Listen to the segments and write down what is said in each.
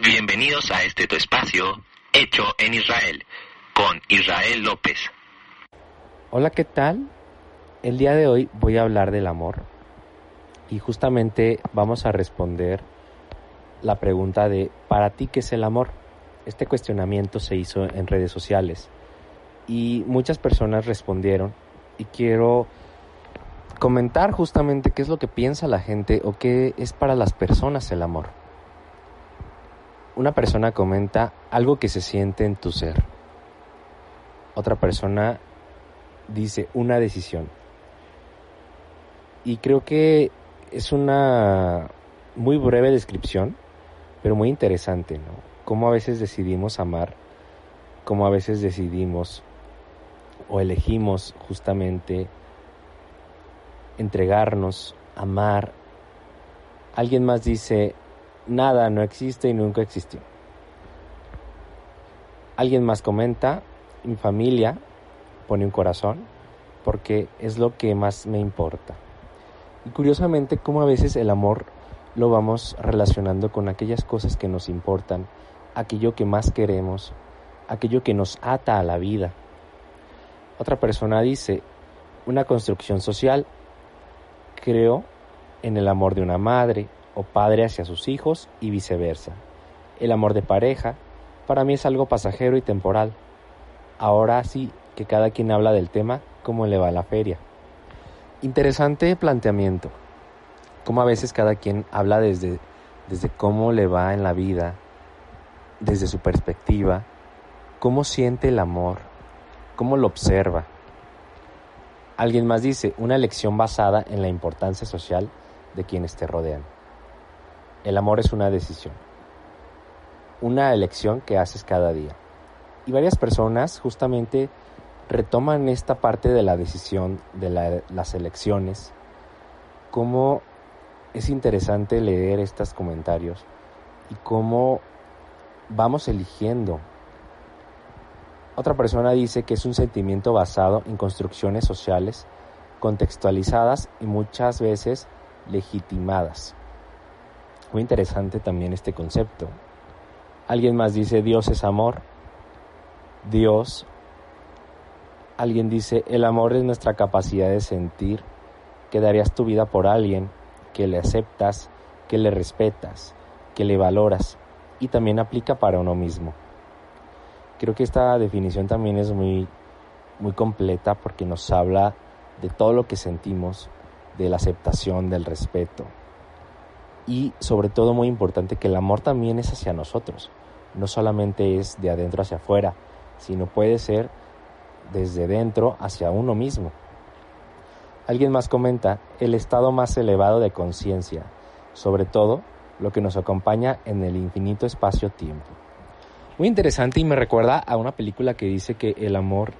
Bienvenidos a este tu espacio, Hecho en Israel, con Israel López. Hola, ¿qué tal? El día de hoy voy a hablar del amor y justamente vamos a responder la pregunta de ¿para ti qué es el amor? Este cuestionamiento se hizo en redes sociales y muchas personas respondieron y quiero comentar justamente qué es lo que piensa la gente o qué es para las personas el amor una persona comenta algo que se siente en tu ser. Otra persona dice una decisión. Y creo que es una muy breve descripción, pero muy interesante, ¿no? Cómo a veces decidimos amar, cómo a veces decidimos o elegimos justamente entregarnos, amar. Alguien más dice, nada no existe y nunca existió. Alguien más comenta, mi familia pone un corazón porque es lo que más me importa. Y curiosamente, como a veces el amor lo vamos relacionando con aquellas cosas que nos importan, aquello que más queremos, aquello que nos ata a la vida. Otra persona dice, una construcción social, creo en el amor de una madre, o padre hacia sus hijos y viceversa. El amor de pareja para mí es algo pasajero y temporal. Ahora sí que cada quien habla del tema como le va a la feria. Interesante planteamiento. Como a veces cada quien habla desde, desde cómo le va en la vida, desde su perspectiva, cómo siente el amor, cómo lo observa. Alguien más dice, una elección basada en la importancia social de quienes te rodean. El amor es una decisión, una elección que haces cada día. Y varias personas justamente retoman esta parte de la decisión, de las elecciones, cómo es interesante leer estos comentarios y cómo vamos eligiendo. Otra persona dice que es un sentimiento basado en construcciones sociales contextualizadas y muchas veces legitimadas. Muy interesante también este concepto. Alguien más dice Dios es amor. Dios. Alguien dice el amor es nuestra capacidad de sentir que darías tu vida por alguien, que le aceptas, que le respetas, que le valoras y también aplica para uno mismo. Creo que esta definición también es muy muy completa porque nos habla de todo lo que sentimos, de la aceptación, del respeto, y sobre todo muy importante que el amor también es hacia nosotros, no solamente es de adentro hacia afuera, sino puede ser desde dentro hacia uno mismo. Alguien más comenta el estado más elevado de conciencia, sobre todo lo que nos acompaña en el infinito espacio-tiempo. Muy interesante y me recuerda a una película que dice que el amor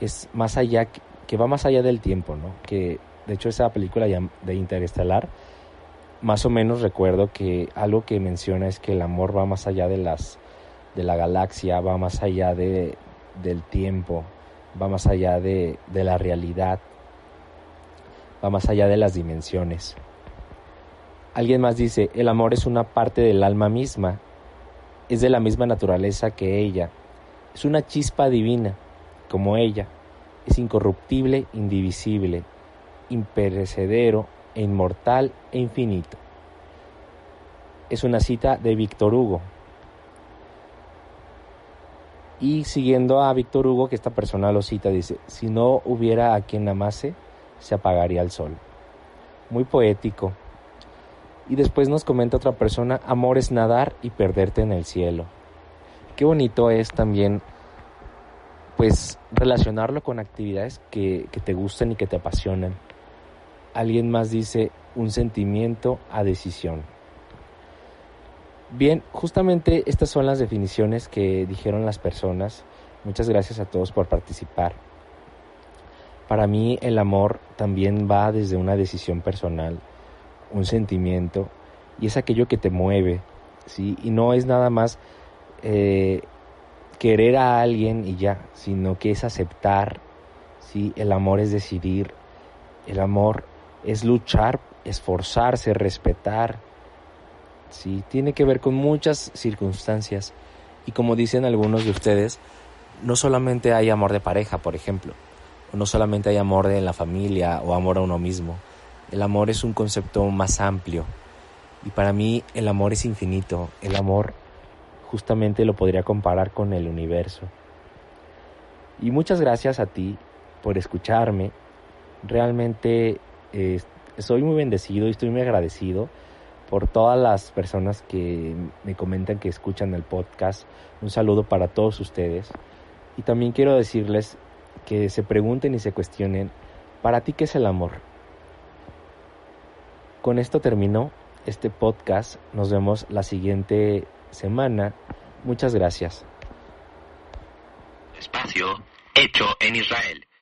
es más allá, que va más allá del tiempo, ¿no? Que de hecho esa película de Interestelar más o menos recuerdo que algo que menciona es que el amor va más allá de las de la galaxia, va más allá de, del tiempo, va más allá de, de la realidad, va más allá de las dimensiones. Alguien más dice, el amor es una parte del alma misma, es de la misma naturaleza que ella, es una chispa divina, como ella, es incorruptible, indivisible, imperecedero, inmortal e infinito. Es una cita de Víctor Hugo. Y siguiendo a Víctor Hugo, que esta persona lo cita, dice, si no hubiera a quien amase, se apagaría el sol. Muy poético. Y después nos comenta otra persona, amor es nadar y perderte en el cielo. Qué bonito es también, pues, relacionarlo con actividades que, te gusten y que te apasionan Alguien más dice un sentimiento a decisión. Bien, justamente estas son las definiciones que dijeron las personas. Muchas gracias a todos por participar. Para mí el amor también va desde una decisión personal, un sentimiento, y es aquello que te mueve, ¿sí? Y no es nada más eh, querer a alguien y ya, sino que es aceptar, ¿sí? El amor es decidir, el amor es luchar, esforzarse, respetar, ¿sí? Tiene que ver con muchas circunstancias y como dicen algunos de ustedes, no solamente hay amor de pareja, por ejemplo, no solamente hay amor de la familia o amor a uno mismo, el amor es un concepto más amplio y para mí el amor es infinito, el amor justamente lo podría comparar con el universo. Y muchas gracias a ti por escucharme. Realmente eh, soy muy bendecido y estoy muy agradecido por todas las personas que me comentan que escuchan el podcast. Un saludo para todos ustedes. Y también quiero decirles que se pregunten y se cuestionen, ¿para ti qué es el amor? Con esto termino este podcast. Nos vemos la siguiente semana. Muchas gracias. Espacio hecho en Israel.